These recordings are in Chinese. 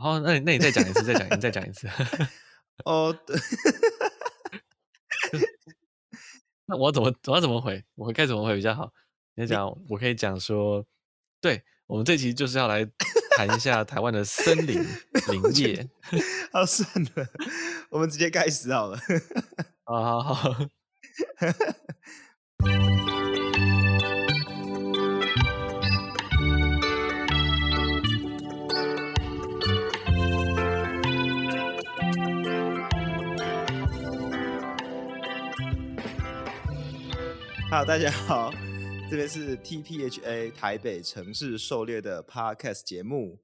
好，那你那你再讲一次，再讲，一次再讲一次。哦，对。那我怎么我要怎么回？我该怎么回比较好？你讲，我可以讲说，对，我们这期就是要来谈一下台湾的森林 林业。好，算了，我们直接开始好了。好好好。好，大家好，这边是 TPHA 台北城市狩猎的 Podcast 节目，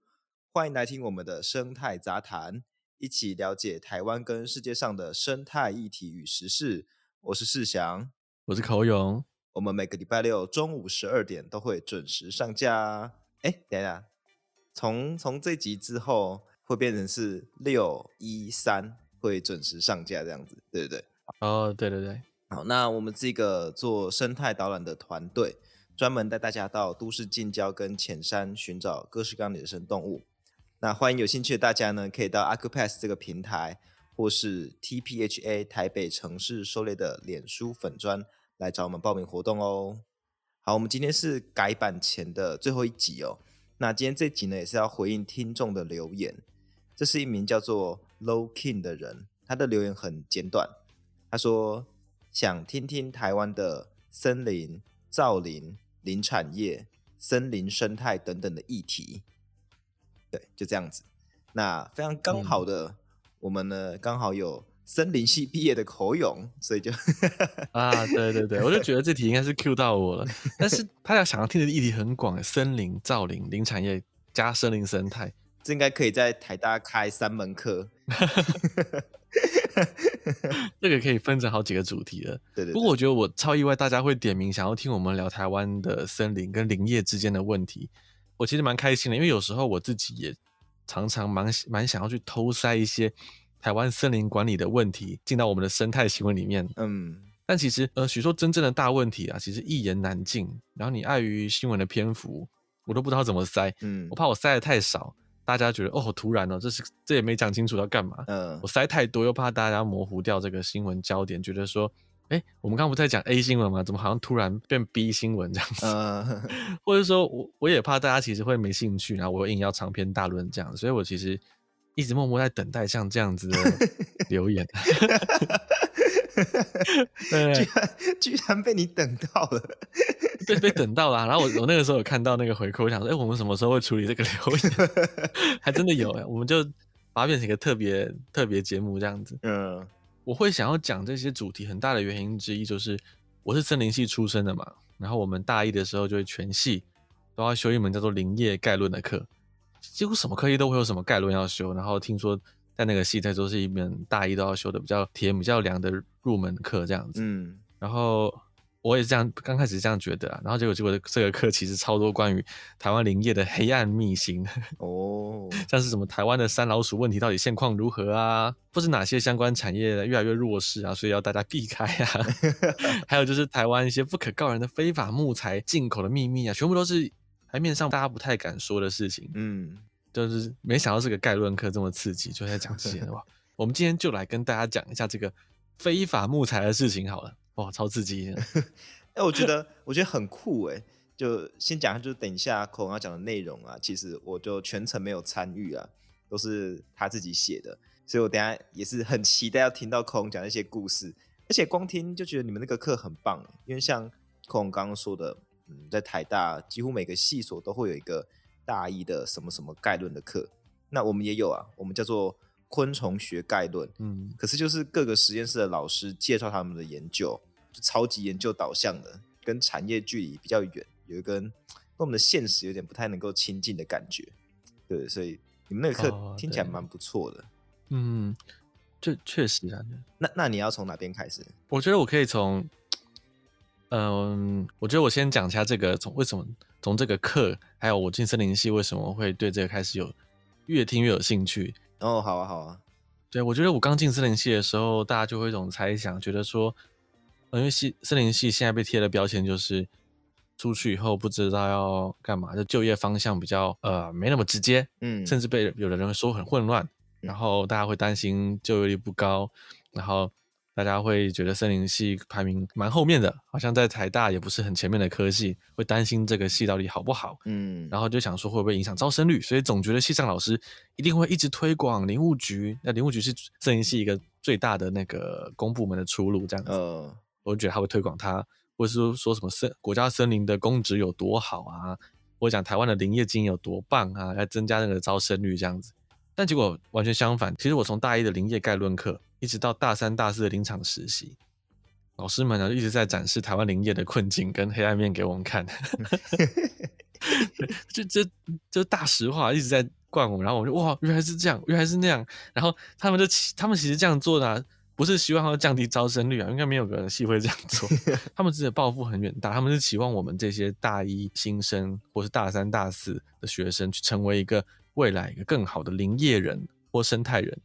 欢迎来听我们的生态杂谈，一起了解台湾跟世界上的生态议题与时事。我是世祥，我是口勇，我们每个礼拜六中午十二点都会准时上架。哎，等一下，从从这集之后会变成是六一三会准时上架这样子，对不对？哦，对对对。好，那我们这个做生态导览的团队，专门带大家到都市近郊跟浅山寻找各式各样的野生动物。那欢迎有兴趣的大家呢，可以到 a c u p a s s 这个平台，或是 TPHA 台北城市狩猎的脸书粉砖来找我们报名活动哦。好，我们今天是改版前的最后一集哦。那今天这集呢，也是要回应听众的留言。这是一名叫做 Low King 的人，他的留言很简短，他说。想听听台湾的森林、造林、林产业、森林生态等等的议题，对，就这样子。那非常刚好的，嗯、我们呢刚好有森林系毕业的口勇，所以就啊，对对对，我就觉得这题应该是 Q 到我了。但是他要想要听的议题很广，森林、造林、林产业加森林生态，这应该可以在台大开三门课。这个可以分成好几个主题的。对对，对。不过我觉得我超意外，大家会点名想要听我们聊台湾的森林跟林业之间的问题。我其实蛮开心的，因为有时候我自己也常常蛮蛮想要去偷塞一些台湾森林管理的问题进到我们的生态新闻里面。嗯。但其实呃，许多真正的大问题啊，其实一言难尽。然后你碍于新闻的篇幅，我都不知道怎么塞。嗯。我怕我塞的太少。大家觉得哦，好突然哦，这是这也没讲清楚要干嘛。嗯，我塞太多，又怕大家模糊掉这个新闻焦点，觉得说，哎，我们刚刚不在讲 A 新闻吗？怎么好像突然变 B 新闻这样子？嗯，或者说我我也怕大家其实会没兴趣，然后我硬要长篇大论这样，所以我其实一直默默在等待像这样子的 留言。对居然居然被你等到了。被被等到了、啊，然后我我那个时候有看到那个回扣，我想说，哎、欸，我们什么时候会处理这个留言？还真的有哎，我们就把它变成一个特别特别节目这样子。嗯，我会想要讲这些主题，很大的原因之一就是我是森林系出身的嘛，然后我们大一的时候就会全系都要修一门叫做林业概论的课，几乎什么科系都会有什么概论要修，然后听说在那个系在说是一门大一都要修的比较甜、比较凉的入门课这样子。嗯，然后。我也是这样，刚开始是这样觉得啊，然后结果结果这个课其实超多关于台湾林业的黑暗秘辛 哦，像是什么台湾的三老鼠问题到底现况如何啊，或是哪些相关产业越来越弱势啊，所以要大家避开啊，还有就是台湾一些不可告人的非法木材进口的秘密啊，全部都是台面上大家不太敢说的事情。嗯，就是没想到这个概论课这么刺激，就在讲这些哇，我们今天就来跟大家讲一下这个非法木材的事情好了。哇，超刺激！哎，我觉得我觉得很酷哎。就先讲，就等一下口红要讲的内容啊，其实我就全程没有参与啊，都是他自己写的，所以我等下也是很期待要听到口红讲那些故事。而且光听就觉得你们那个课很棒，因为像口红刚刚说的，嗯，在台大几乎每个系所都会有一个大一的什么什么概论的课，那我们也有啊，我们叫做。昆虫学概论，嗯，可是就是各个实验室的老师介绍他们的研究，就超级研究导向的，跟产业距离比较远，有一个跟我们的现实有点不太能够亲近的感觉，对，所以你们那个课听起来蛮不错的，哦，嗯，这确实啊，那那你要从哪边开始？我觉得我可以从，嗯，我觉得我先讲一下这个从为什么从这个课，还有我进森林系为什么会对这个开始有越听越有兴趣。哦，好啊，好啊，对，我觉得我刚进森林系的时候，大家就会有一种猜想，觉得说，因为系森林系现在被贴的标签就是出去以后不知道要干嘛，就就业方向比较呃没那么直接，嗯，甚至被有的人说很混乱，然后大家会担心就业率不高，然后大家会觉得森林系排名蛮后面的，好像在台大也不是很前面的科系，会担心这个系到底好不好，嗯，然后就想说会不会影响招生率，所以总觉得系上老师一定会一直推广林务局，那林务局是森林系一个最大的那个公部门的出路，这样子，呃，我就觉得他会推广它。或是说说什么森国家森林的公职有多好啊，或者讲台湾的林业经营有多棒啊，来增加那个招生率这样子。但结果完全相反，其实我从大一的林业概论课，一直到大三、大四的林场实习，老师们呢一直在展示台湾林业的困境跟黑暗面给我们看。就就就大实话一直在灌我们，然后我就哇，原来是这样，原来是那样。然后他们就他们其实这样做呢啊。不是希望要降低招生率啊，应该没有个人系会这样做。他们自己的抱负很远大，他们是期望我们这些大一新生或是大三、大四的学生去成为一个未来一个更好的林业人或生态人，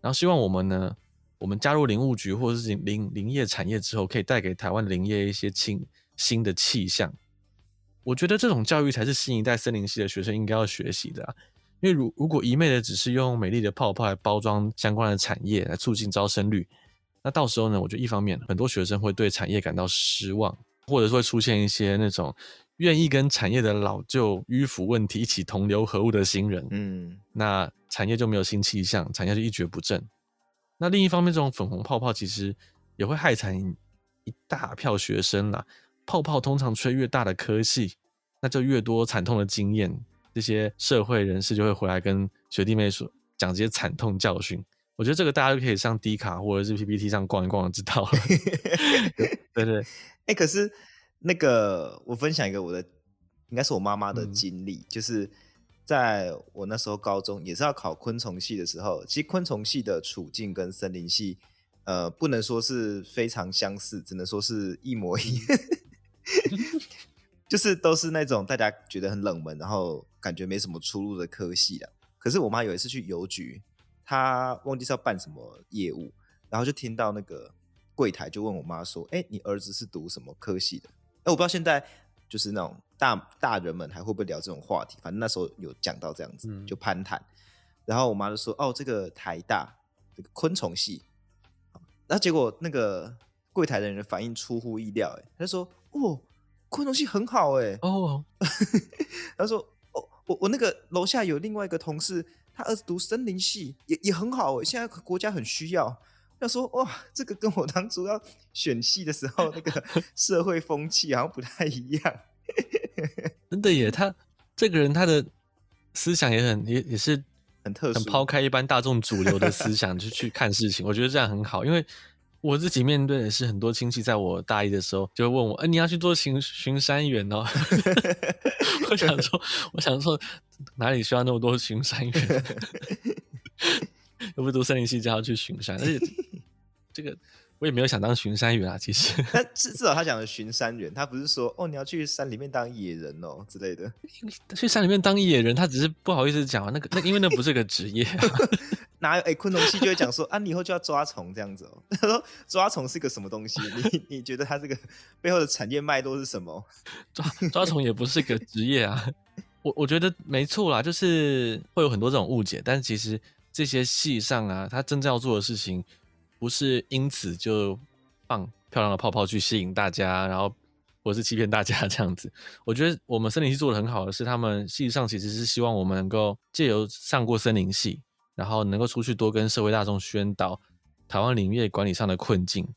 然后希望我们呢，我们加入林务局或者是林林林业产业之后，可以带给台湾林业一些新新的气象。我觉得这种教育才是新一代森林系的学生应该要学习的啊。因为如如果一昧的只是用美丽的泡泡来包装相关的产业来促进招生率，那到时候呢，我觉得一方面很多学生会对产业感到失望，或者说会出现一些那种愿意跟产业的老旧迂腐问题一起同流合污的新人，嗯，那产业就没有新气象，产业就一蹶不振。那另一方面，这种粉红泡泡其实也会害惨一大票学生啦。泡泡通常吹越大的科系，那就越多惨痛的经验。这些社会人士就会回来跟学弟妹说，讲这些惨痛教训。我觉得这个大家就可以上 D 卡或者是 PPT 上逛一逛就知道了。对对，哎、欸，可是那个我分享一个我的，应该是我妈妈的经历，嗯、就是在我那时候高中也是要考昆虫系的时候，其实昆虫系的处境跟森林系，呃，不能说是非常相似，只能说是一模一样。就是都是那种大家觉得很冷门，然后感觉没什么出路的科系了。可是我妈有一次去邮局，她忘记是要办什么业务，然后就听到那个柜台就问我妈说：“哎、欸，你儿子是读什么科系的？”哎，我不知道现在就是那种大大人们还会不会聊这种话题。反正那时候有讲到这样子，就攀谈。嗯、然后我妈就说：“哦，这个台大这个昆虫系。”然后结果那个柜台的人反应出乎意料，哎，他就说：“哦。”昆虫系很好哎、欸、哦，oh. 他说哦，我我那个楼下有另外一个同事，他儿子读森林系也也很好现在国家很需要。他说哇，这个跟我当初要选系的时候那个社会风气好像不太一样。真的耶，他这个人他的思想也很也也是很特殊，很抛开一般大众主流的思想就去看事情，我觉得这样很好，因为。我自己面对的是很多亲戚，在我大一的时候就会问我：“哎、欸，你要去做巡巡山员哦？” 我想说，我想说，哪里需要那么多巡山员？又不读森林系就要去巡山，而且这个。我也没有想当巡山员啊，其实。但至至少他讲的巡山员，他不是说哦，你要去山里面当野人哦之类的。去山里面当野人，他只是不好意思讲啊。那个那因为那不是个职业、啊。哪有？哎、欸，昆虫系就会讲说啊，你以后就要抓虫这样子哦。他说抓虫是个什么东西？你你觉得他这个背后的产业脉络是什么？抓抓虫也不是个职业啊。我我觉得没错啦，就是会有很多这种误解，但是其实这些系上啊，他真正要做的事情。不是因此就放漂亮的泡泡去吸引大家，然后或是欺骗大家 这样子。我觉得我们森林系做的很好的是，他们系上其实是希望我们能够借由上过森林系，然后能够出去多跟社会大众宣导台湾林业管理上的困境，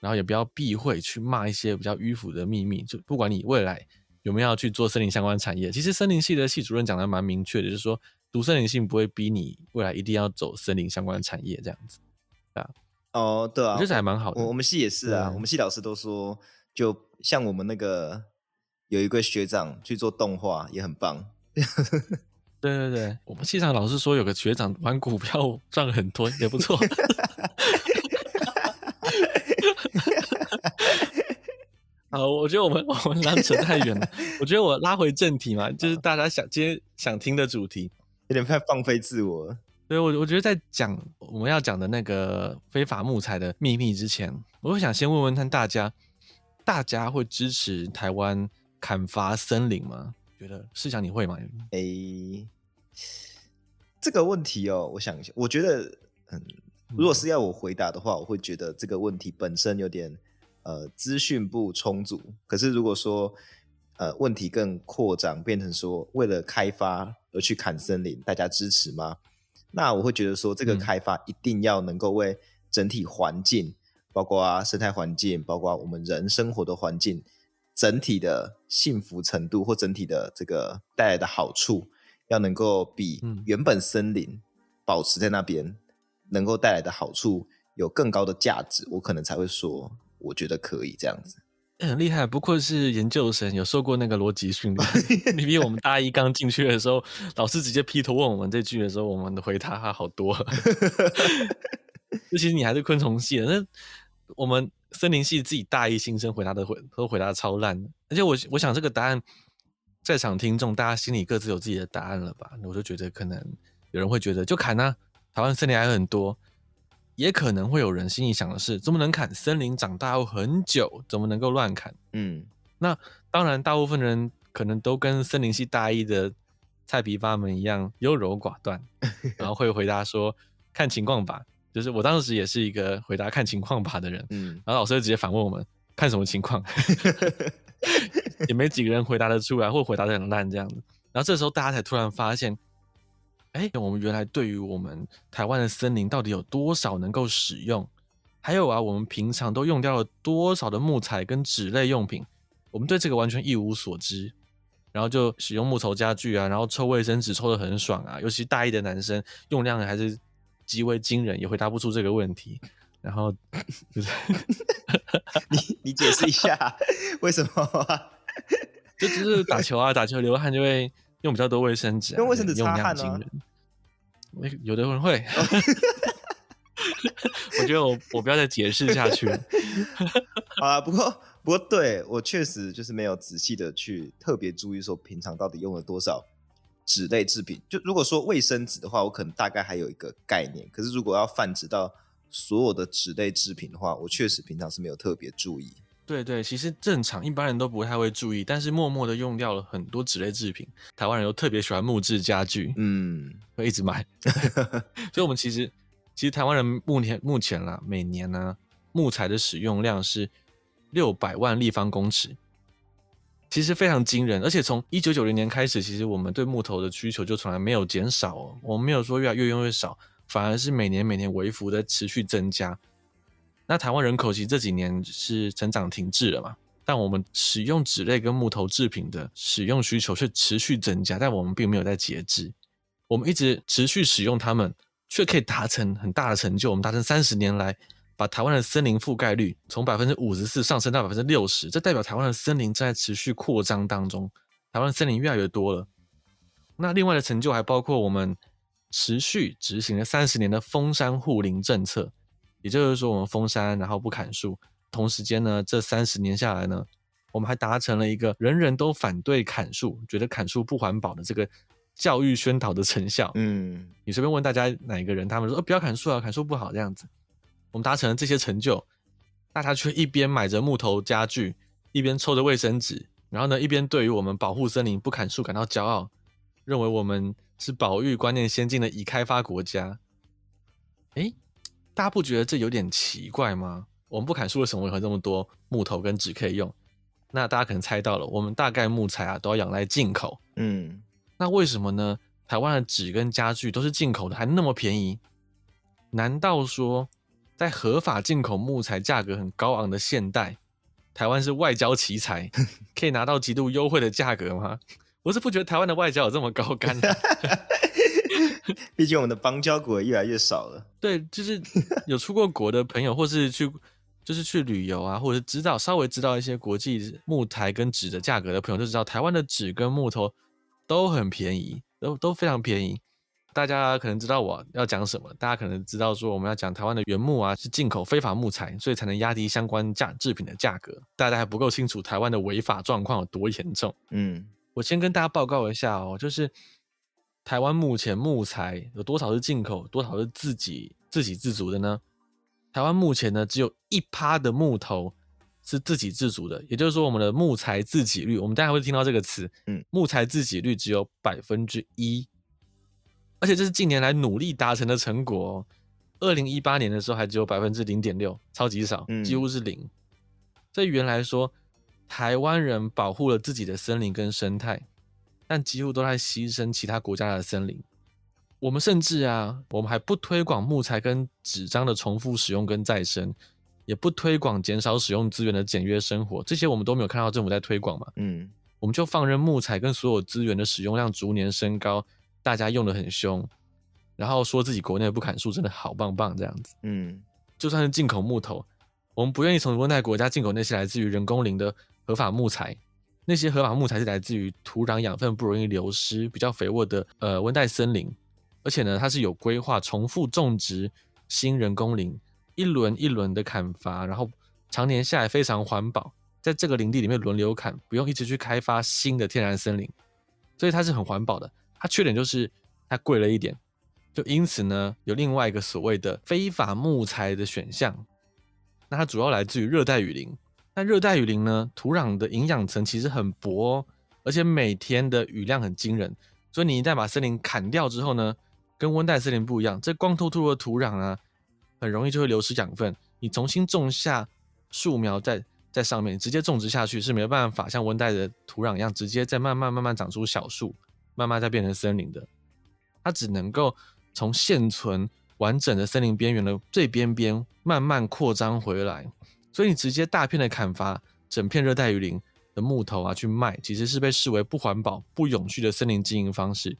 然后也不要避讳去骂一些比较迂腐的秘密。就不管你未来有没有要去做森林相关产业，其实森林系的系主任讲的蛮明确的，就是说读森林系不会逼你未来一定要走森林相关的产业这样子啊。哦，对啊，我觉得还蛮好的。我我们系也是啊，嗯、我们系老师都说，就像我们那个有一个学长去做动画也很棒。对对对，我们系上老师说有个学长玩股票赚很多，也不错。好，我觉得我们我们拉扯太远了。我觉得我拉回正题嘛，就是大家想今天想听的主题，有点太放飞自我。对，我我觉得在讲我们要讲的那个非法木材的秘密之前，我会想先问问看大家，大家会支持台湾砍伐森林吗？觉得试想你会吗？诶、欸，这个问题哦，我想一下，我觉得，嗯，如果是要我回答的话，我会觉得这个问题本身有点呃资讯不充足。可是如果说呃问题更扩张，变成说为了开发而去砍森林，大家支持吗？那我会觉得说这个开发一定要能够为整体环境，嗯、包括啊生态环境，包括我们人生活的环境。整体的幸福程度或整体的这个带来的好处，要能够比原本森林保持在那边能够带来的好处有更高的价值，我可能才会说，我觉得可以这样子。很厉害，不愧是研究生，有受过那个逻辑训练。你比我们大一刚进去的时候，老师直接劈头问我们这句的时候，我们的回答还好多。尤其实你还是昆虫系的，那我们。森林系自己大一新生回答的回都回答的超烂，而且我我想这个答案，在场听众大家心里各自有自己的答案了吧？我就觉得可能有人会觉得就砍啊，台湾森林还有很多，也可能会有人心里想的是怎么能砍？森林长大后很久，怎么能够乱砍？嗯，那当然，大部分人可能都跟森林系大一的菜皮爸们一样优柔寡断，然后会回答说看情况吧。就是我当时也是一个回答看情况吧的人，嗯，然后老师就直接反问我们看什么情况，也没几个人回答得出来，或回答得很烂这样子。然后这时候大家才突然发现，哎，我们原来对于我们台湾的森林到底有多少能够使用？还有啊，我们平常都用掉了多少的木材跟纸类用品？我们对这个完全一无所知，然后就使用木头家具啊，然后抽卫生纸抽的很爽啊，尤其大一的男生用量还是。极为惊人，也回答不出这个问题。然后 就是你你解释一下为什么、啊？就只是打球啊，打球流汗就会用比较多卫生纸、啊，用卫生纸擦汗呢？有的人会。我觉得我我不要再解释下去了。啊，不过不过对我确实就是没有仔细的去特别注意说平常到底用了多少。纸类制品，就如果说卫生纸的话，我可能大概还有一个概念。可是如果要泛指到所有的纸类制品的话，我确实平常是没有特别注意。对对，其实正常一般人都不太会注意，但是默默的用掉了很多纸类制品。台湾人又特别喜欢木质家具，嗯，会一直买。所以，我们其实其实台湾人目前目前啦，每年呢、啊、木材的使用量是六百万立方公尺。其实非常惊人，而且从一九九零年开始，其实我们对木头的需求就从来没有减少哦。我们没有说越来越用越少，反而是每年每年微幅的持续增加。那台湾人口其实这几年是成长停滞了嘛，但我们使用纸类跟木头制品的使用需求却持续增加，但我们并没有在节制，我们一直持续使用它们，却可以达成很大的成就。我们达成三十年来。把台湾的森林覆盖率从百分之五十四上升到百分之六十，这代表台湾的森林正在持续扩张当中，台湾森林越来越多了。那另外的成就还包括我们持续执行了三十年的封山护林政策，也就是说我们封山然后不砍树，同时间呢，这三十年下来呢，我们还达成了一个人人都反对砍树，觉得砍树不环保的这个教育宣导的成效。嗯，你随便问大家哪一个人，他们说，哦，不要砍树啊，砍树不好这样子。我们达成了这些成就，大家却一边买着木头家具，一边抽着卫生纸，然后呢，一边对于我们保护森林、不砍树感到骄傲，认为我们是保育观念先进的已开发国家。诶，大家不觉得这有点奇怪吗？我们不砍树，为什么会有这么多木头跟纸可以用？那大家可能猜到了，我们大概木材啊都要仰赖进口。嗯，那为什么呢？台湾的纸跟家具都是进口的，还那么便宜？难道说？在合法进口木材价格很高昂的现代，台湾是外交奇才，可以拿到极度优惠的价格吗？我是不觉得台湾的外交有这么高干的，毕竟我们的邦交国越来越少了。对，就是有出过国的朋友，或是去就是去旅游啊，或者是知道稍微知道一些国际木材跟纸的价格的朋友，就知道台湾的纸跟木头都很便宜，都都非常便宜。大家可能知道我要讲什么，大家可能知道说我们要讲台湾的原木啊是进口非法木材，所以才能压低相关价制品的价格。大家还不够清楚台湾的违法状况有多严重。嗯，我先跟大家报告一下哦，就是台湾目前木材有多少是进口，多少是自己自给自足的呢？台湾目前呢只有一趴的木头是自给自足的，也就是说，我们的木材自给率，我们大家会听到这个词，嗯，木材自给率只有百分之一，而且这是近年来努力达成的成果哦。二零一八年的时候还只有百分之零点六，超级少，几乎是零。这、嗯、原来说，台湾人保护了自己的森林跟生态，但几乎都在牺牲其他国家的森林。我们甚至啊，我们还不推广木材跟纸张的重复使用跟再生。也不推广减少使用资源的简约生活，这些我们都没有看到政府在推广嘛。嗯，我们就放任木材跟所有资源的使用量逐年升高，大家用的很凶，然后说自己国内不砍树真的好棒棒这样子。嗯，就算是进口木头，我们不愿意从温带国家进口那些来自于人工林的合法木材，那些合法木材是来自于土壤养分不容易流失、比较肥沃的呃温带森林，而且呢，它是有规划重复种植新人工林。一轮一轮的砍伐，然后常年下来非常环保，在这个林地里面轮流砍，不用一直去开发新的天然森林，所以它是很环保的。它缺点就是它贵了一点，就因此呢，有另外一个所谓的非法木材的选项。那它主要来自于热带雨林，那热带雨林呢，土壤的营养层其实很薄哦，而且每天的雨量很惊人，所以你一旦把森林砍掉之后呢，跟温带森林不一样，这光秃秃的土壤啊。很容易就会流失养分，你重新种下树苗在在上面，直接种植下去是没办法像温带的土壤一样，直接再慢慢慢慢长出小树，慢慢再变成森林的。它只能够从现存完整的森林边缘的最边边慢慢扩张回来。所以你直接大片的砍伐整片热带雨林的木头啊去卖，其实是被视为不环保、不永续的森林经营方式。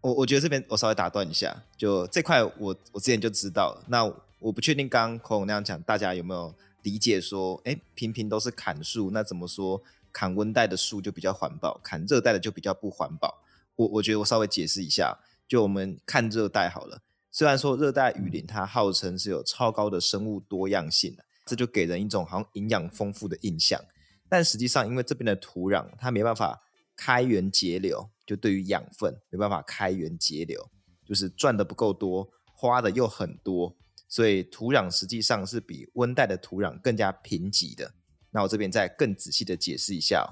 我我觉得这边我稍微打断一下，就这块我我之前就知道。那我不确定刚刚孔那样讲，大家有没有理解说，哎，平平都是砍树，那怎么说砍温带的树就比较环保，砍热带的就比较不环保？我我觉得我稍微解释一下，就我们看热带好了。虽然说热带雨林它号称是有超高的生物多样性，这就给人一种好像营养丰富的印象，但实际上因为这边的土壤它没办法开源节流，就对于养分没办法开源节流，就是赚的不够多，花的又很多。所以土壤实际上是比温带的土壤更加贫瘠的。那我这边再更仔细的解释一下哦，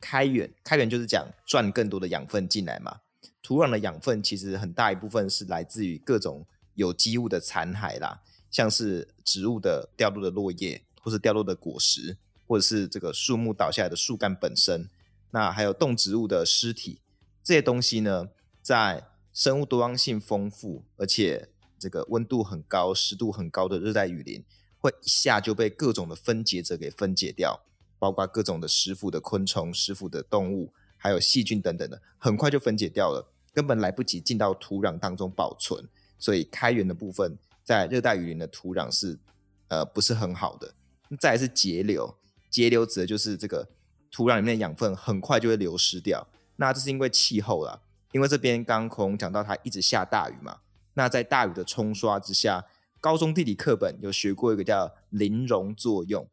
开源，开源就是讲赚更多的养分进来嘛。土壤的养分其实很大一部分是来自于各种有机物的残骸啦，像是植物的掉落的落叶，或是掉落的果实，或者是这个树木倒下来的树干本身。那还有动植物的尸体，这些东西呢，在生物多样性丰富，而且这个温度很高、湿度很高的热带雨林，会一下就被各种的分解者给分解掉，包括各种的食腐的昆虫、食腐的动物，还有细菌等等的，很快就分解掉了，根本来不及进到土壤当中保存。所以开源的部分，在热带雨林的土壤是呃不是很好的。再来是节流，节流指的就是这个土壤里面的养分很快就会流失掉。那这是因为气候啦，因为这边刚刚讲到它一直下大雨嘛。那在大雨的冲刷之下，高中地理课本有学过一个叫林溶作用，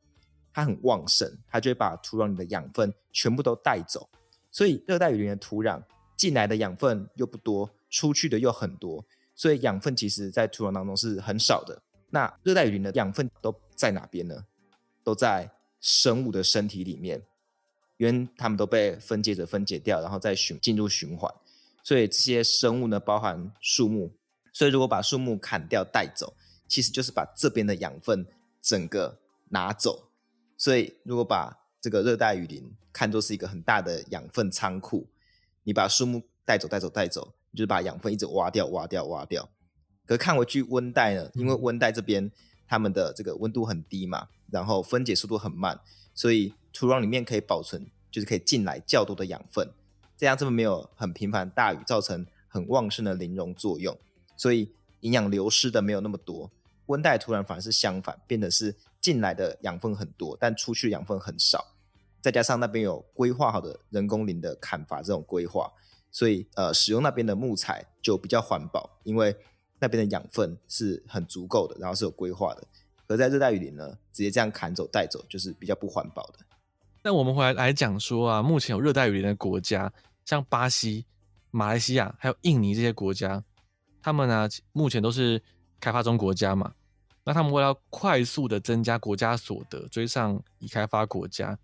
它很旺盛，它就会把土壤里的养分全部都带走。所以热带雨林的土壤进来的养分又不多，出去的又很多，所以养分其实在土壤当中是很少的。那热带雨林的养分都在哪边呢？都在生物的身体里面，因为它们都被分解者分解掉，然后再循进入循环。所以这些生物呢，包含树木。所以，如果把树木砍掉带走，其实就是把这边的养分整个拿走。所以，如果把这个热带雨林看作是一个很大的养分仓库，你把树木带走、带走、带走，你就是把养分一直挖掉、挖掉、挖掉。可是看回去温带呢，因为温带这边它们的这个温度很低嘛，然后分解速度很慢，所以土壤里面可以保存，就是可以进来较多的养分，这样这么没有很频繁大雨造成很旺盛的林溶作用。所以营养流失的没有那么多，温带土壤反而是相反，变得是进来的养分很多，但出去养分很少。再加上那边有规划好的人工林的砍伐这种规划，所以呃使用那边的木材就比较环保，因为那边的养分是很足够的，然后是有规划的。而在热带雨林呢，直接这样砍走带走就是比较不环保的。那我们回来来讲说啊，目前有热带雨林的国家，像巴西、马来西亚还有印尼这些国家。他们呢，目前都是开发中国家嘛，那他们为了快速的增加国家所得，追上已开发国家，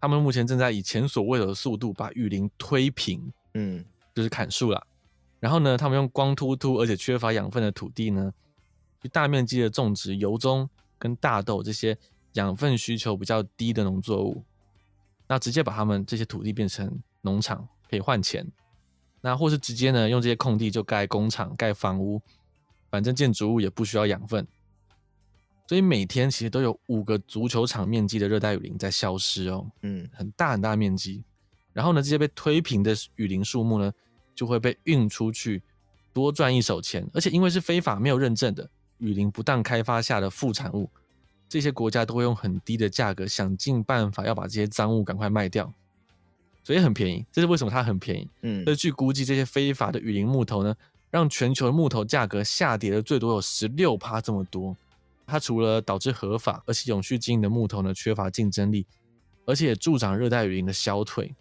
他们目前正在以前所未有的速度把雨林推平，嗯，就是砍树了。然后呢，他们用光秃秃而且缺乏养分的土地呢，去大面积的种植油棕跟大豆这些养分需求比较低的农作物，那直接把他们这些土地变成农场，可以换钱。那或是直接呢，用这些空地就盖工厂、盖房屋，反正建筑物也不需要养分。所以每天其实都有五个足球场面积的热带雨林在消失哦，嗯，很大很大面积。然后呢，这些被推平的雨林树木呢，就会被运出去，多赚一手钱。而且因为是非法没有认证的雨林不当开发下的副产物，这些国家都会用很低的价格想尽办法要把这些脏物赶快卖掉，所以很便宜。这是为什么它很便宜？嗯，那据估计，这些非法的雨林木头呢，让全球的木头价格下跌了最多有十六趴这么多。它除了导致合法而且永续经营的木头呢缺乏竞争力，而且也助长热带雨林的消退。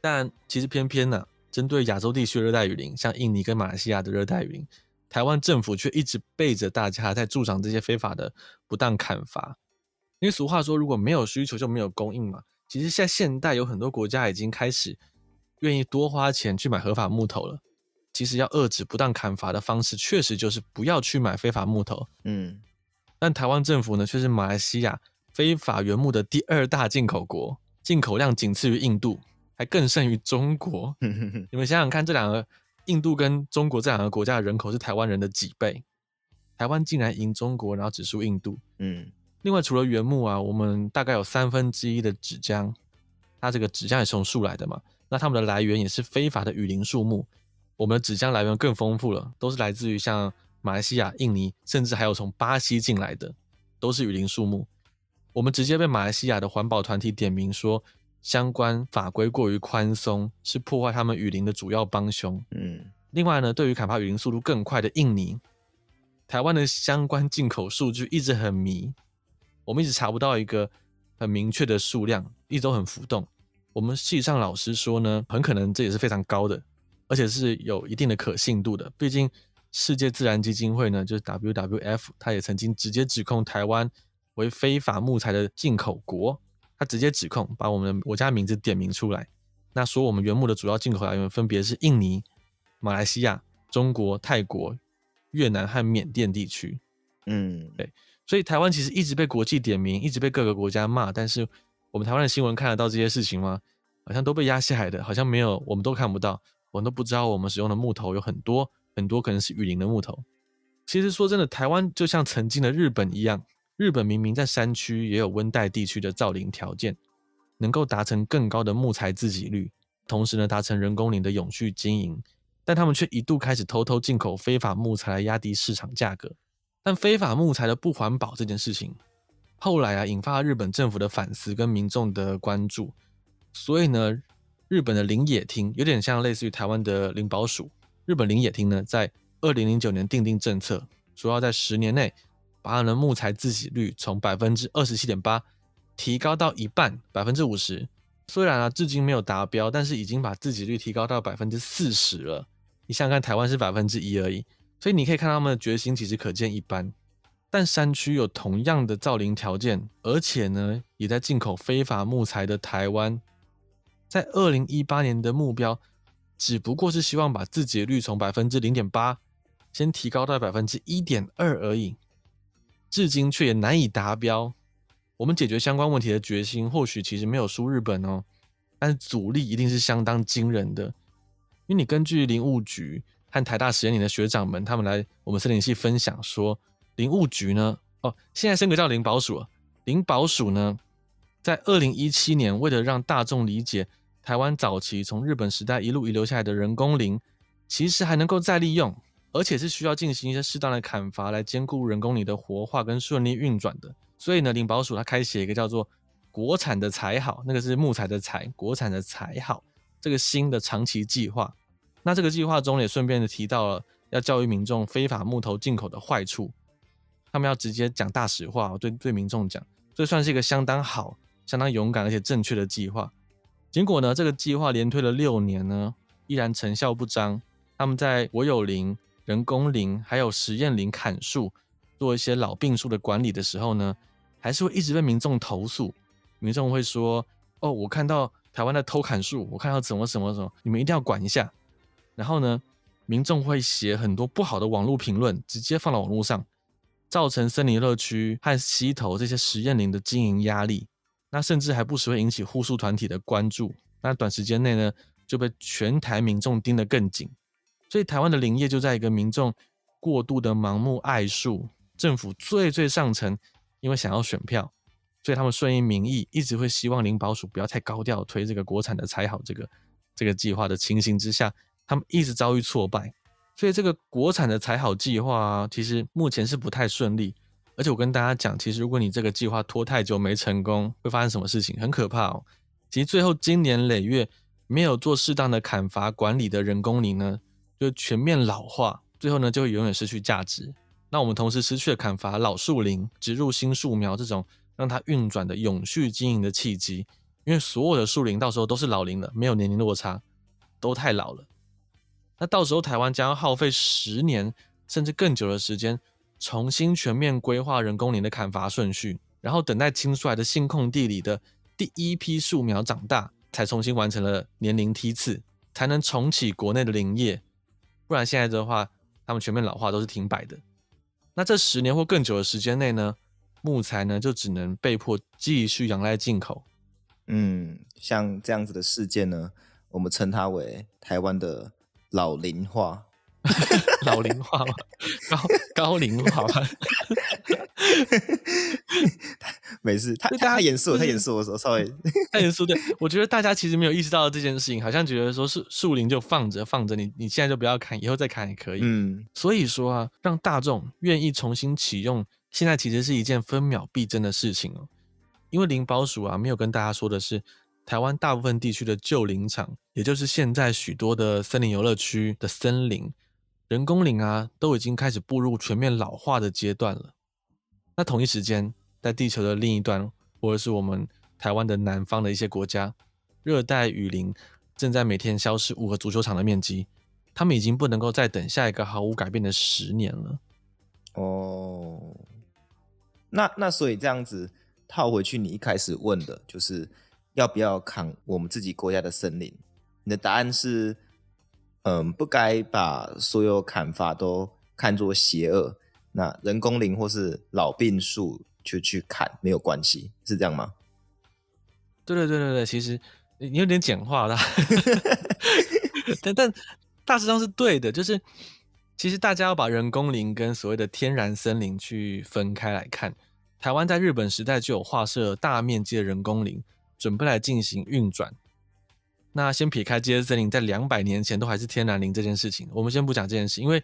但其实偏偏呢、啊。针对亚洲地区的热带雨林，像印尼跟马来西亚的热带雨林，台湾政府却一直背着大家在助长这些非法的不当砍伐。因为俗话说，如果没有需求就没有供应嘛。其实，在现代有很多国家已经开始愿意多花钱去买合法木头了。其实，要遏制不当砍伐的方式，确实就是不要去买非法木头。嗯，但台湾政府呢，却是马来西亚非法原木的第二大进口国，进口量仅次于印度。还更胜于中国，你们想想看，这两个印度跟中国这两个国家的人口是台湾人的几倍？台湾竟然赢中国，然后只输印度。嗯，另外除了原木啊，我们大概有三分之一的纸浆，它这个纸浆也是从树来的嘛，那它们的来源也是非法的雨林树木。我们的纸浆来源更丰富了，都是来自于像马来西亚、印尼，甚至还有从巴西进来的，都是雨林树木。我们直接被马来西亚的环保团体点名说。相关法规过于宽松，是破坏他们雨林的主要帮凶。嗯，另外呢，对于砍伐雨林速度更快的印尼，台湾的相关进口数据一直很迷，我们一直查不到一个很明确的数量，一直都很浮动。我们系上老师说呢，很可能这也是非常高的，而且是有一定的可信度的。毕竟世界自然基金会呢，就是 WWF，他也曾经直接指控台湾为非法木材的进口国。他直接指控，把我们的国家名字点名出来，那说我们原木的主要进口来源分别是印尼、马来西亚、中国、泰国、越南和缅甸地区。嗯，对，所以台湾其实一直被国际点名，一直被各个国家骂，但是我们台湾的新闻看得到这些事情吗？好像都被压下海的，好像没有，我们都看不到，我们都不知道我们使用的木头有很多很多可能是雨林的木头。其实说真的，台湾就像曾经的日本一样。日本明明在山区也有温带地区的造林条件，能够达成更高的木材自给率，同时呢达成人工林的永续经营，但他们却一度开始偷偷进口非法木材来压低市场价格。但非法木材的不环保这件事情，后来啊引发了日本政府的反思跟民众的关注，所以呢，日本的林野厅有点像类似于台湾的林保署，日本林野厅呢在二零零九年订定政策，说要在十年内。把他们的木材自给率从百分之二十七点八提高到一半，百分之五十。虽然啊，至今没有达标，但是已经把自给率提高到百分之四十了。你想想看，台湾是百分之一而已，所以你可以看他们的决心其实可见一斑。但山区有同样的造林条件，而且呢，也在进口非法木材的台湾，在二零一八年的目标只不过是希望把自给率从百分之零点八先提高到百分之一点二而已。至今却也难以达标。我们解决相关问题的决心，或许其实没有输日本哦，但是阻力一定是相当惊人的。因为你根据林务局和台大实验林的学长们，他们来我们森林系分享说，林务局呢，哦，现在升格叫林保署了，林保署呢，在二零一七年，为了让大众理解台湾早期从日本时代一路遗留下来的人工林，其实还能够再利用。而且是需要进行一些适当的砍伐来兼顾人工林的活化跟顺利运转的。所以呢，林保署它开写一个叫做“国产的才好”，那个是木材的材，国产的才好这个新的长期计划。那这个计划中也顺便的提到了要教育民众非法木头进口的坏处，他们要直接讲大实话，对对民众讲，这算是一个相当好、相当勇敢而且正确的计划。结果呢，这个计划连推了六年呢，依然成效不彰。他们在国有林。人工林还有实验林砍树，做一些老病树的管理的时候呢，还是会一直被民众投诉。民众会说：“哦，我看到台湾在偷砍树，我看到怎么什么什么，你们一定要管一下。”然后呢，民众会写很多不好的网络评论，直接放到网络上，造成森林乐区和溪头这些实验林的经营压力。那甚至还不时会引起护树团体的关注。那短时间内呢，就被全台民众盯得更紧。所以台湾的林业就在一个民众过度的盲目爱树，政府最最上层因为想要选票，所以他们顺应民意，一直会希望林保署不要太高调推这个国产的采好这个这个计划的情形之下，他们一直遭遇挫败。所以这个国产的采好计划啊，其实目前是不太顺利。而且我跟大家讲，其实如果你这个计划拖太久没成功，会发生什么事情？很可怕哦。其实最后经年累月没有做适当的砍伐管理的人工林呢，就全面老化，最后呢就会永远失去价值。那我们同时失去了砍伐老树林、植入新树苗这种让它运转的永续经营的契机，因为所有的树林到时候都是老龄了，没有年龄落差，都太老了。那到时候台湾将要耗费十年甚至更久的时间，重新全面规划人工林的砍伐顺序，然后等待清出来的新空地里的第一批树苗长大，才重新完成了年龄梯次，才能重启国内的林业。不然现在的话，他们全面老化都是停摆的。那这十年或更久的时间内呢，木材呢就只能被迫继续仰赖进口。嗯，像这样子的事件呢，我们称它为台湾的老龄化。老龄化吗？高高龄化吗？没事，他太严肃，他严肃的时候稍微太严肃。对，我觉得大家其实没有意识到这件事情，好像觉得说是树林就放着放着，你你现在就不要砍，以后再砍也可以。嗯，所以说啊，让大众愿意重新启用，现在其实是一件分秒必争的事情哦。因为林保署啊，没有跟大家说的是，台湾大部分地区的旧林场，也就是现在许多的森林游乐区的森林。人工林啊，都已经开始步入全面老化的阶段了。那同一时间，在地球的另一端，或者是我们台湾的南方的一些国家，热带雨林正在每天消失五个足球场的面积。他们已经不能够再等下一个毫无改变的十年了。哦，那那所以这样子套回去，你一开始问的就是要不要砍我们自己国家的森林？你的答案是？嗯，不该把所有砍伐都看作邪恶。那人工林或是老病树就去砍没有关系，是这样吗？对对对对对，其实你有点简化了，但但大致上是对的。就是其实大家要把人工林跟所谓的天然森林去分开来看。台湾在日本时代就有划设大面积的人工林，准备来进行运转。那先撇开这些森林在两百年前都还是天然林这件事情，我们先不讲这件事，因为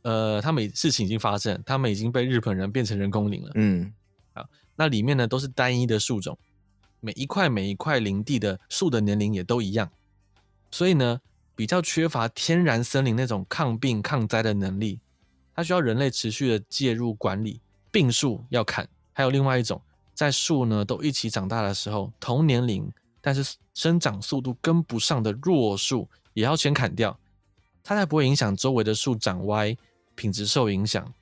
呃，他们事情已经发生，他们已经被日本人变成人工林了。嗯，好，那里面呢都是单一的树种，每一块每一块林地的树的年龄也都一样，所以呢比较缺乏天然森林那种抗病抗灾的能力，它需要人类持续的介入管理，病树要砍，还有另外一种，在树呢都一起长大的时候，同年龄。但是生长速度跟不上的弱树也要先砍掉，它才不会影响周围的树长歪，品质受影响。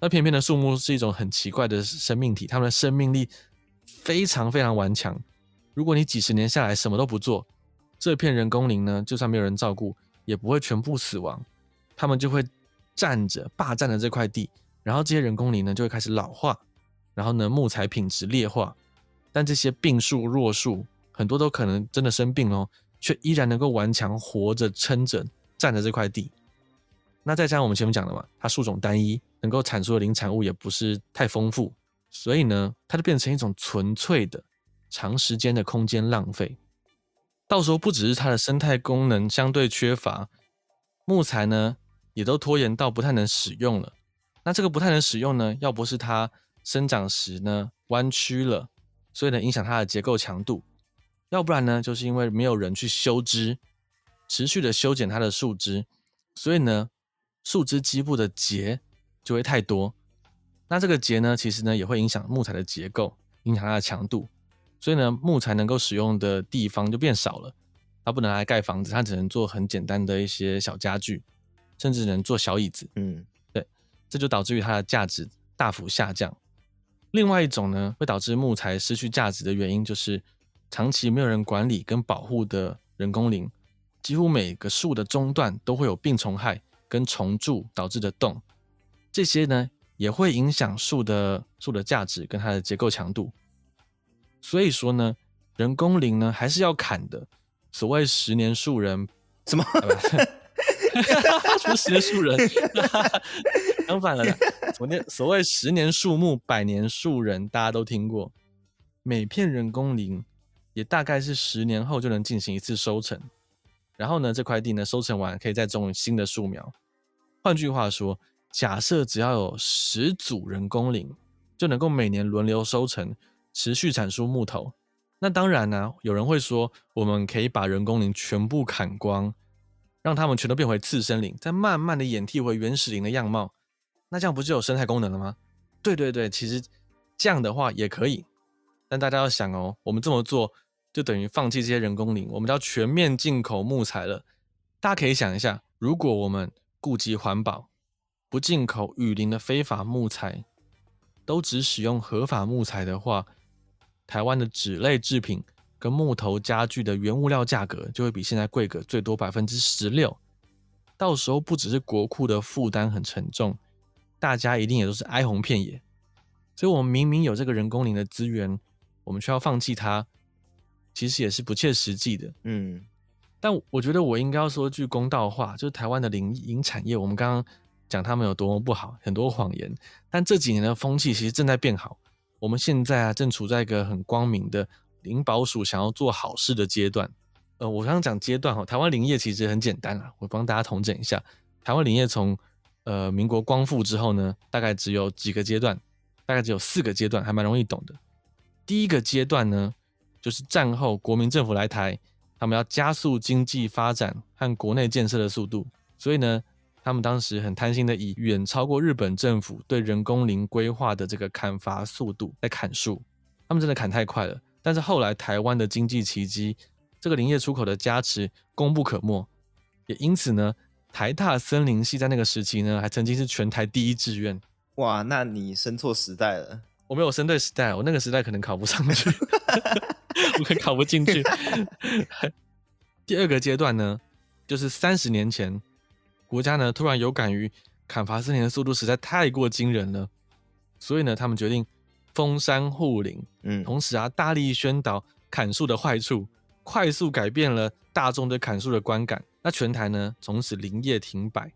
那偏偏的树木是一种很奇怪的生命体，它们的生命力非常非常顽强。如果你几十年下来什么都不做，这片人工林呢，就算没有人照顾，也不会全部死亡，它们就会占着霸占了这块地，然后这些人工林呢就会开始老化，然后呢木材品质劣化，但这些病树弱树。很多都可能真的生病哦，却依然能够顽强活着撑着站着这块地。那再加上我们前面讲的嘛，它树种单一，能够产出的林产物也不是太丰富，所以呢，它就变成一种纯粹的长时间的空间浪费。到时候不只是它的生态功能相对缺乏，木材呢也都拖延到不太能使用了。那这个不太能使用呢，要不是它生长时呢弯曲了，所以呢影响它的结构强度。要不然呢，就是因为没有人去修枝，持续的修剪它的树枝，所以呢，树枝基部的节就会太多。那这个节呢，其实呢也会影响木材的结构，影响它的强度。所以呢，木材能够使用的地方就变少了。它不能来盖房子，它只能做很简单的一些小家具，甚至能做小椅子。嗯，对，这就导致于它的价值大幅下降。另外一种呢，会导致木材失去价值的原因，就是长期没有人管理跟保护的人工林，几乎每个树的中段都会有病虫害跟虫蛀导致的洞，这些呢也会影响树的树的价值跟它的结构强度。所以说呢，人工林呢还是要砍的。所谓十年树人，什么？什么十年树人？相反了。昨天所谓十年树木，百年树人，大家都听过。每片人工林也大概是十年后就能进行一次收成。然后呢，这块地呢收成完，可以再种新的树苗。换句话说，假设只要有十组人工林，就能够每年轮流收成，持续产出木头。那当然呢，有人会说，我们可以把人工林全部砍光。让它们全都变回次生林，再慢慢的演替回原始林的样貌，那这样不就有生态功能了吗？对对对，其实这样的话也可以，但大家要想哦，我们这么做就等于放弃这些人工林，我们就要全面进口木材了。大家可以想一下，如果我们顾及环保，不进口雨林的非法木材，都只使用合法木材的话，台湾的纸类制品。跟木头家具的原物料价格就会比现在贵个最多百分之十六，到时候不只是国库的负担很沉重，大家一定也都是哀鸿遍野。所以，我们明明有这个人工林的资源，我们却要放弃它，其实也是不切实际的。嗯，但我觉得我应该要说句公道话，就是台湾的林林产业，我们刚刚讲他们有多么不好，很多谎言，但这几年的风气其实正在变好。我们现在啊，正处在一个很光明的。林保署想要做好事的阶段，呃，我刚刚讲阶段哈，台湾林业其实很简单啊，我帮大家统整一下，台湾林业从呃民国光复之后呢，大概只有几个阶段，大概只有四个阶段，还蛮容易懂的。第一个阶段呢，就是战后国民政府来台，他们要加速经济发展和国内建设的速度，所以呢，他们当时很贪心的以远超过日本政府对人工林规划的这个砍伐速度来砍树，他们真的砍太快了。但是后来台湾的经济奇迹，这个林业出口的加持功不可没，也因此呢，台大森林系在那个时期呢，还曾经是全台第一志愿。哇，那你生错时代了。我没有生对时代，我那个时代可能考不上去，我可考不进去。第二个阶段呢，就是三十年前，国家呢突然有感于砍伐森林的速度实在太过惊人了，所以呢，他们决定。封山护林，嗯，同时啊，大力宣导砍树的坏处，快速改变了大众对砍树的观感。那全台呢，从此林业停摆，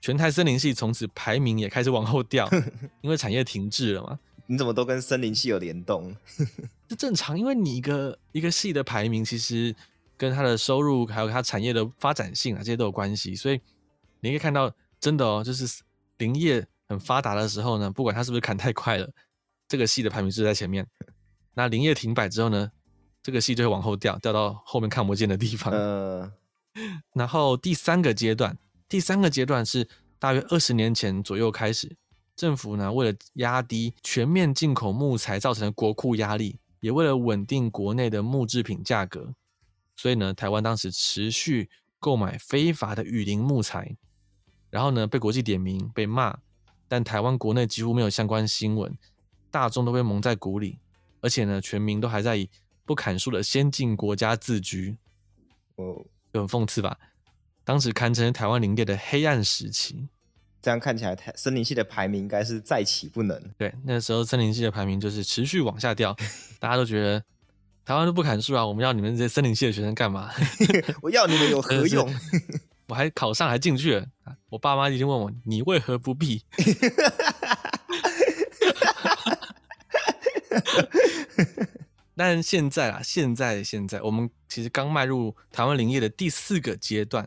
全台森林系从此排名也开始往后掉，因为产业停滞了嘛。你怎么都跟森林系有联动？这正常，因为你一个一个系的排名，其实跟它的收入还有它产业的发展性啊，这些都有关系。所以你可以看到，真的哦，就是林业很发达的时候呢，不管它是不是砍太快了。这个系的排名是在前面，那林业停摆之后呢，这个系就会往后掉，掉到后面看不见的地方。呃，然后第三个阶段，第三个阶段是大约二十年前左右开始，政府呢为了压低全面进口木材造成的国库压力，也为了稳定国内的木制品价格，所以呢，台湾当时持续购买非法的雨林木材，然后呢被国际点名被骂，但台湾国内几乎没有相关新闻。大众都被蒙在鼓里，而且呢，全民都还在以不砍树的先进国家自居，哦，就很讽刺吧？当时堪称台湾林业的黑暗时期。这样看起来，台森林系的排名应该是再起不能。对，那时候森林系的排名就是持续往下掉，大家都觉得台湾都不砍树啊，我们要你们这些森林系的学生干嘛？我要你们有何用？我还考上还进去了，我爸妈已经问我，你为何不避？但现在啊，现在现在，我们其实刚迈入台湾林业的第四个阶段，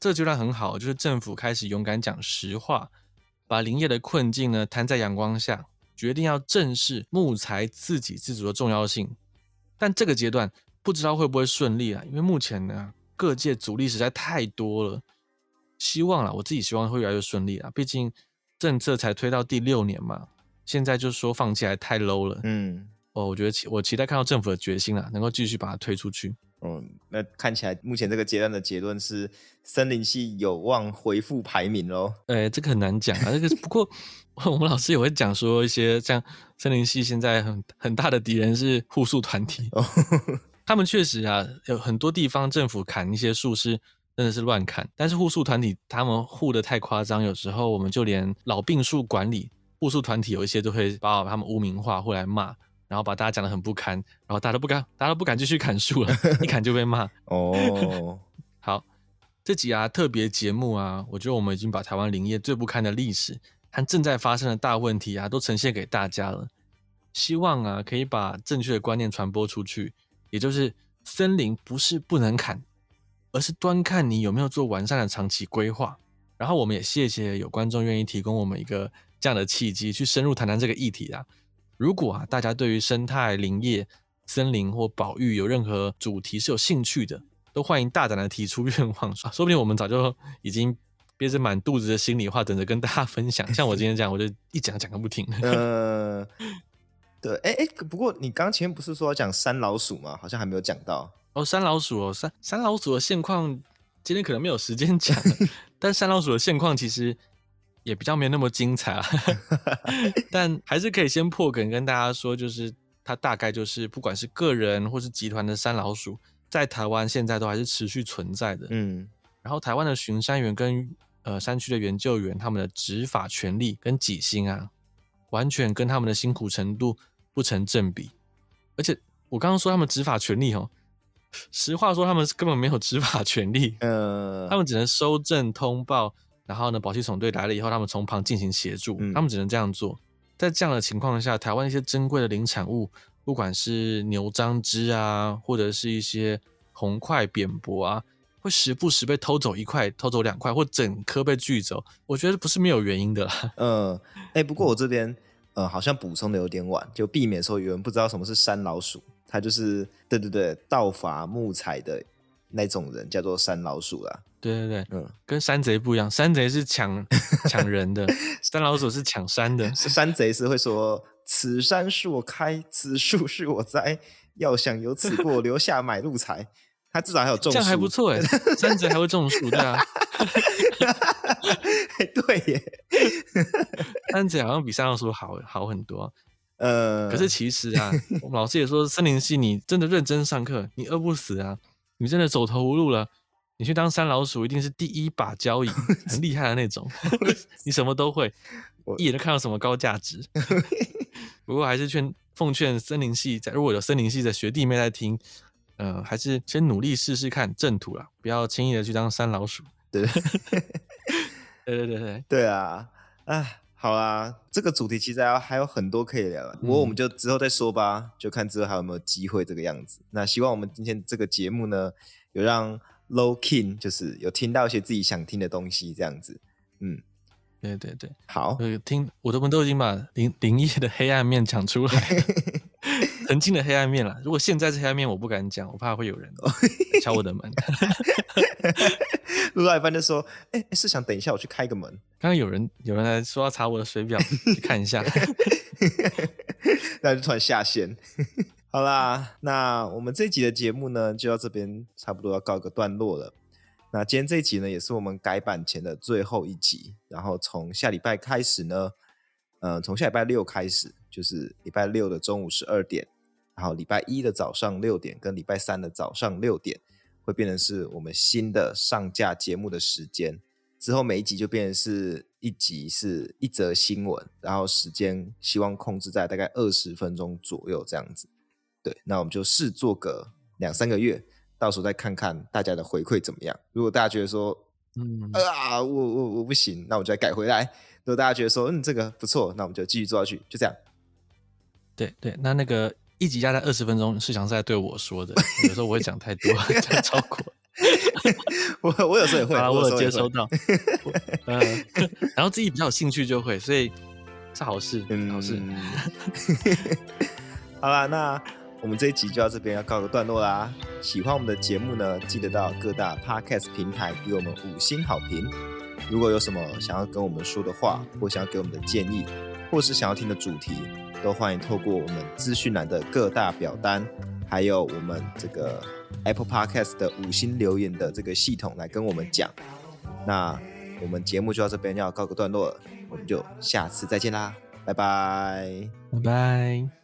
这个阶段很好，就是政府开始勇敢讲实话，把林业的困境呢摊在阳光下，决定要正视木材自给自足的重要性。但这个阶段不知道会不会顺利啊？因为目前呢，各界阻力实在太多了。希望啊，我自己希望会越来越顺利啊，毕竟政策才推到第六年嘛。现在就说放弃还太 low 了，嗯，哦，我觉得期我期待看到政府的决心啊，能够继续把它推出去。嗯，那看起来目前这个阶段的结论是森林系有望恢复排名喽。哎，这个很难讲啊。这个不过我们老师也会讲说一些像森林系现在很很大的敌人是护树团体。哦，他们确实啊，有很多地方政府砍一些树是真的是乱砍，但是护树团体他们护的太夸张，有时候我们就连老病树管理护树团体有一些都会把他们污名化或来骂。然后把大家讲得很不堪，然后大家都不敢，大家都不敢继续砍树了，一砍就被骂。哦，好，这集啊特别节目啊，我觉得我们已经把台湾林业最不堪的历史和正在发生的大问题啊，都呈现给大家了。希望啊可以把正确的观念传播出去，也就是森林不是不能砍，而是端看你有没有做完善的长期规划。然后我们也谢谢有观众愿意提供我们一个这样的契机，去深入谈谈这个议题啊。如果啊，大家对于生态林业、森林或保育有任何主题是有兴趣的，都欢迎大胆的提出 愿望，说不定我们早就已经憋着满肚子的心里话，等着跟大家分享。像我今天这样，我就一讲讲个不停。呃，对，哎哎，不过你刚前面不是说要讲山老鼠吗？好像还没有讲到。哦，山老鼠哦，山山老鼠的现况，今天可能没有时间讲。但山老鼠的现况其实。也比较没有那么精彩啊，但还是可以先破梗跟大家说，就是它大概就是不管是个人或是集团的山老鼠，在台湾现在都还是持续存在的。嗯，然后台湾的巡山员跟呃山区的研究员，他们的执法权力跟己心啊，完全跟他们的辛苦程度不成正比。而且我刚刚说他们执法权力哦，实话说他们根本没有执法权力，呃，他们只能收证通报。然后呢，保护总队来了以后，他们从旁进行协助，嗯，他们只能这样做。在这样的情况下，台湾一些珍贵的林产物，不管是牛樟芝啊，或者是一些红块扁柏啊，会时不时被偷走一块、偷走两块，或整棵被锯走。我觉得不是没有原因的啦。嗯，哎，不过我这边呃好像补充的有点晚，就避免说有人不知道什么是山老鼠，它就是对对对，盗伐木材的那种人叫做山老鼠啦。对对对，嗯，跟山贼不一样，山贼是抢 抢人的，山老鼠是抢山的。山贼是会说：“此山是我开，此树是我栽，要想由此过，留下买路财。”他至少还有种树，这样还不错哎。山贼还会种树，对啊。对耶，山贼好像比山老鼠好好很多。呃，可是其实啊，我们老师也说，森林系你真的认真上课，你饿不死啊，你真的走投无路了。你去当山老鼠，一定是第一把交椅，很厉害的那种。你什么都会，一眼就看到什么高价值。不过还是劝奉劝森林系在，如果有森林系的学弟妹在听，呃，还是先努力试试看正途啦，不要轻易的去当山老鼠。对，对对对对对啊！哎，好啊，这个主题其实还还有很多可以聊，不过我们就之后再说吧，就看之后还有没有机会这个样子。那希望我们今天这个节目呢，有让。Low King 就是有听到一些自己想听的东西，这样子，嗯，对对对，好，听我们都已经把林林业的黑暗面讲出来，曾经的黑暗面了。如果现在是黑暗面，我不敢讲，我怕会有人敲我的门。录到一半就说：“哎、欸，是想等一下我去开个门。”刚刚有人有人来说要查我的水表，去看一下，那就突然下线。好啦，那我们这集的节目呢，就到这边差不多要告一个段落了。那今天这一集呢，也是我们改版前的最后一集。然后从下礼拜开始呢，呃，从下礼拜六开始，就是礼拜六的中午十二点，然后礼拜一的早上六点，跟礼拜三的早上六点，会变成是我们新的上架节目的时间。之后每一集就变成是一集是一则新闻，然后时间希望控制在大概二十分钟左右这样子。对，那我们就试做个两三个月，到时候再看看大家的回馈怎么样。如果大家觉得说，嗯啊，我我我不行，那我就再改回来。如果大家觉得说，嗯，这个不错，那我们就继续做下去，就这样。对对，那那个一集加在二十分钟，是想是在对我说的。有时候我会讲太多，讲超过。我我有时候也会，我有接收到。嗯，然后自己比较有兴趣就会，所以是好事，嗯，好事。好啦，那。我们这一集就到这边要告个段落啦。喜欢我们的节目呢，记得到各大 podcast 平台给我们五星好评。如果有什么想要跟我们说的话，或想要给我们的建议，或是想要听的主题，都欢迎透过我们资讯栏的各大表单，还有我们这个 Apple Podcast 的五星留言的这个系统来跟我们讲。那我们节目就到这边要告个段落了，我们就下次再见啦，拜拜，拜拜。